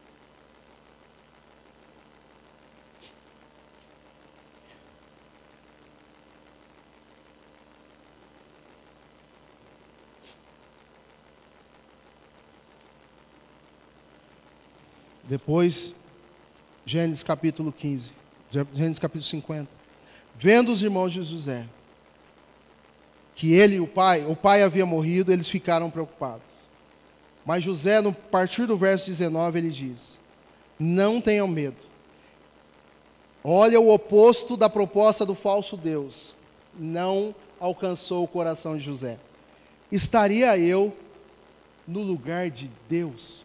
Depois, Gênesis capítulo 15, Gênesis capítulo 50. Vendo os irmãos de José, que ele e o pai, o pai havia morrido, eles ficaram preocupados. Mas José, no partir do verso 19, ele diz: Não tenham medo. Olha o oposto da proposta do falso Deus. Não alcançou o coração de José. Estaria eu no lugar de Deus?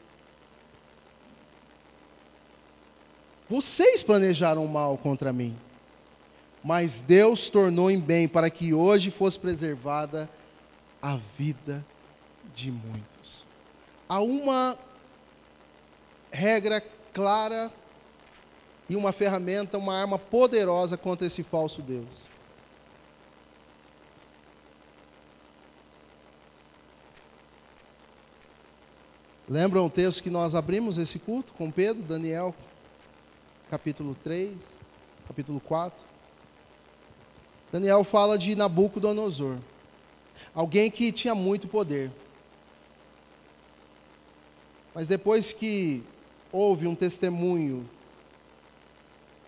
Vocês planejaram mal contra mim, mas Deus tornou em bem para que hoje fosse preservada a vida de muitos. Há uma regra clara e uma ferramenta, uma arma poderosa contra esse falso Deus. Lembram o texto que nós abrimos esse culto com Pedro, Daniel, capítulo 3, capítulo 4? Daniel fala de Nabucodonosor, alguém que tinha muito poder. Mas depois que houve um testemunho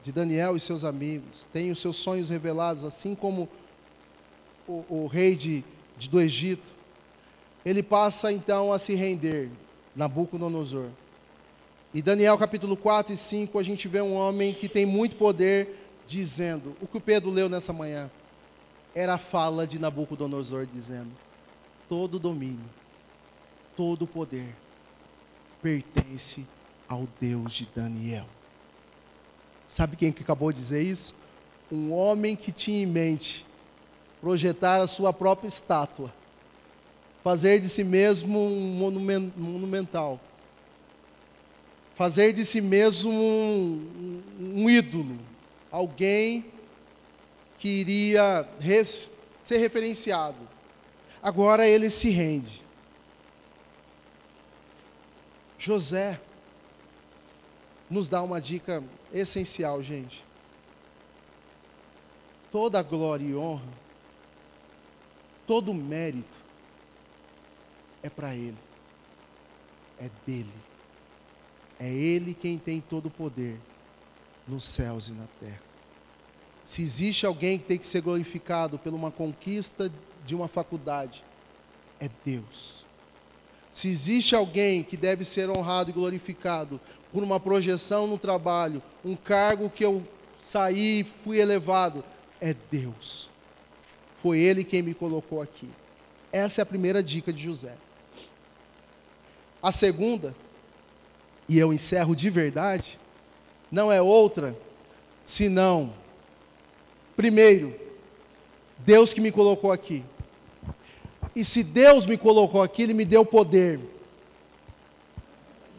de Daniel e seus amigos, tem os seus sonhos revelados, assim como o, o rei de, de, do Egito, ele passa então a se render Nabucodonosor. E Daniel capítulo 4 e 5, a gente vê um homem que tem muito poder dizendo, o que o Pedro leu nessa manhã, era a fala de Nabucodonosor dizendo: todo domínio, todo poder pertence ao Deus de Daniel. Sabe quem que acabou de dizer isso? Um homem que tinha em mente projetar a sua própria estátua fazer de si mesmo um monumental, fazer de si mesmo um, um ídolo, alguém que iria ser referenciado. Agora ele se rende. José nos dá uma dica essencial, gente. Toda glória e honra, todo mérito é para Ele, é dele. É Ele quem tem todo o poder nos céus e na terra. Se existe alguém que tem que ser glorificado por uma conquista de uma faculdade, é Deus. Se existe alguém que deve ser honrado e glorificado por uma projeção no trabalho, um cargo que eu saí e fui elevado, é Deus. Foi Ele quem me colocou aqui. Essa é a primeira dica de José. A segunda, e eu encerro de verdade, não é outra senão, primeiro, Deus que me colocou aqui. E se Deus me colocou aqui, Ele me deu poder.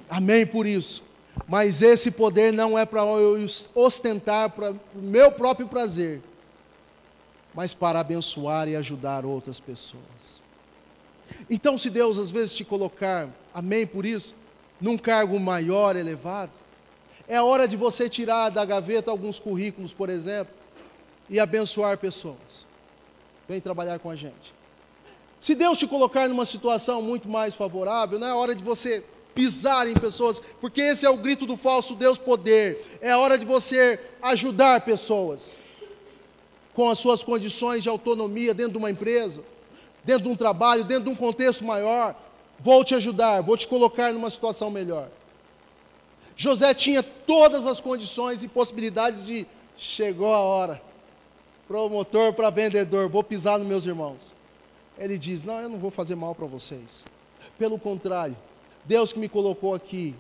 Amém por isso. Mas esse poder não é para eu ostentar para o meu próprio prazer, mas para abençoar e ajudar outras pessoas. Então, se Deus às vezes te colocar, amém por isso, num cargo maior, elevado, é hora de você tirar da gaveta alguns currículos, por exemplo, e abençoar pessoas. Vem trabalhar com a gente. Se Deus te colocar numa situação muito mais favorável, não é hora de você pisar em pessoas, porque esse é o grito do falso Deus poder. É hora de você ajudar pessoas com as suas condições de autonomia dentro de uma empresa dentro de um trabalho, dentro de um contexto maior, vou te ajudar, vou te colocar numa situação melhor. José tinha todas as condições e possibilidades de chegou a hora. Promotor para vendedor, vou pisar nos meus irmãos. Ele diz: Não, eu não vou fazer mal para vocês. Pelo contrário, Deus que me colocou aqui,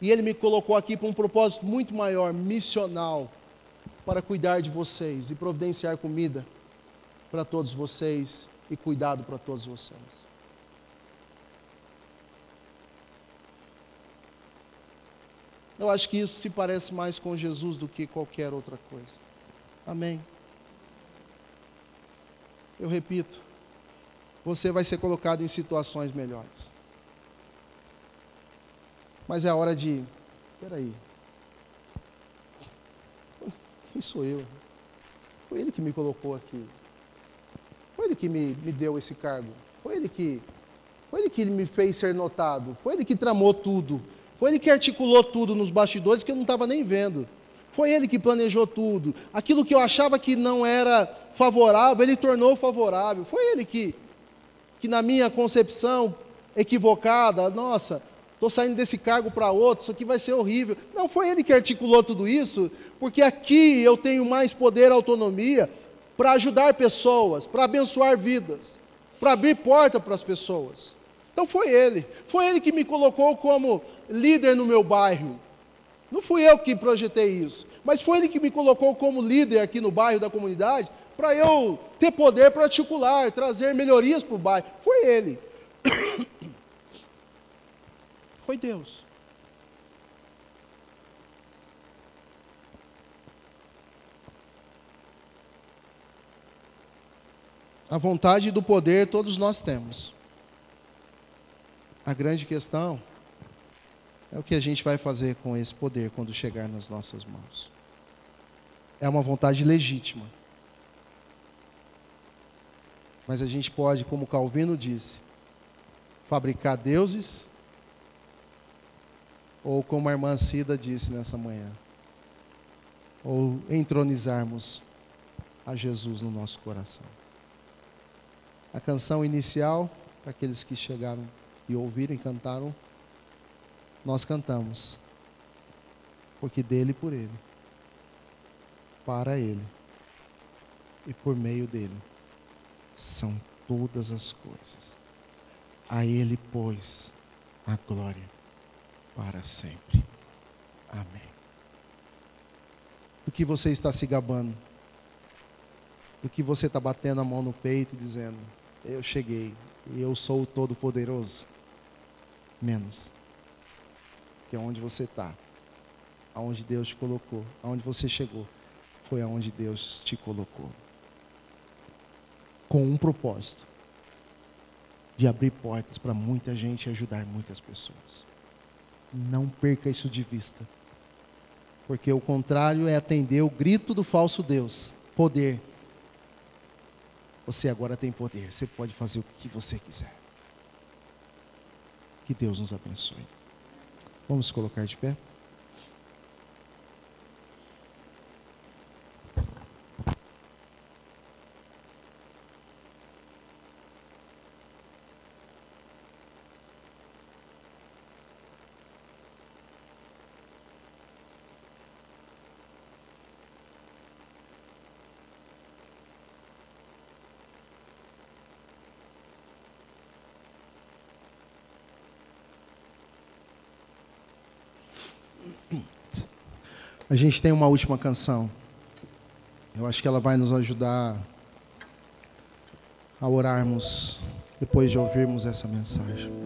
e Ele me colocou aqui para um propósito muito maior, missional, para cuidar de vocês e providenciar comida para todos vocês e cuidado para todos vocês. Eu acho que isso se parece mais com Jesus do que qualquer outra coisa. Amém. Eu repito, você vai ser colocado em situações melhores. Mas é a hora de. Espera aí. Quem sou eu? Foi ele que me colocou aqui. Foi ele que me, me deu esse cargo. Foi ele que foi ele que me fez ser notado. Foi ele que tramou tudo. Foi ele que articulou tudo nos bastidores que eu não estava nem vendo. Foi ele que planejou tudo. Aquilo que eu achava que não era favorável, ele tornou favorável. Foi ele que, que na minha concepção equivocada, nossa, estou saindo desse cargo para outro, isso aqui vai ser horrível. Não, foi ele que articulou tudo isso, porque aqui eu tenho mais poder, autonomia, para ajudar pessoas, para abençoar vidas, para abrir porta para as pessoas. Então foi ele, foi ele que me colocou como líder no meu bairro. Não fui eu que projetei isso, mas foi ele que me colocou como líder aqui no bairro da comunidade, para eu ter poder para articular, trazer melhorias para o bairro. Foi ele. Foi Deus. A vontade do poder todos nós temos. A grande questão é o que a gente vai fazer com esse poder quando chegar nas nossas mãos. É uma vontade legítima. Mas a gente pode, como Calvino disse, fabricar deuses, ou como a irmã Cida disse nessa manhã, ou entronizarmos a Jesus no nosso coração. A canção inicial, para aqueles que chegaram e ouviram e cantaram, nós cantamos. Porque dele e por ele. Para ele. E por meio dele. São todas as coisas. A ele, pois, a glória para sempre. Amém. Do que você está se gabando? Do que você está batendo a mão no peito e dizendo: Eu cheguei, eu sou o Todo-Poderoso? Menos. Que é onde você está, aonde Deus te colocou, aonde você chegou, foi aonde Deus te colocou. Com um propósito: de abrir portas para muita gente e ajudar muitas pessoas. Não perca isso de vista. Porque o contrário é atender o grito do falso Deus: poder. Você agora tem poder, você pode fazer o que você quiser. Que Deus nos abençoe. Vamos colocar de pé? A gente tem uma última canção. Eu acho que ela vai nos ajudar a orarmos depois de ouvirmos essa mensagem.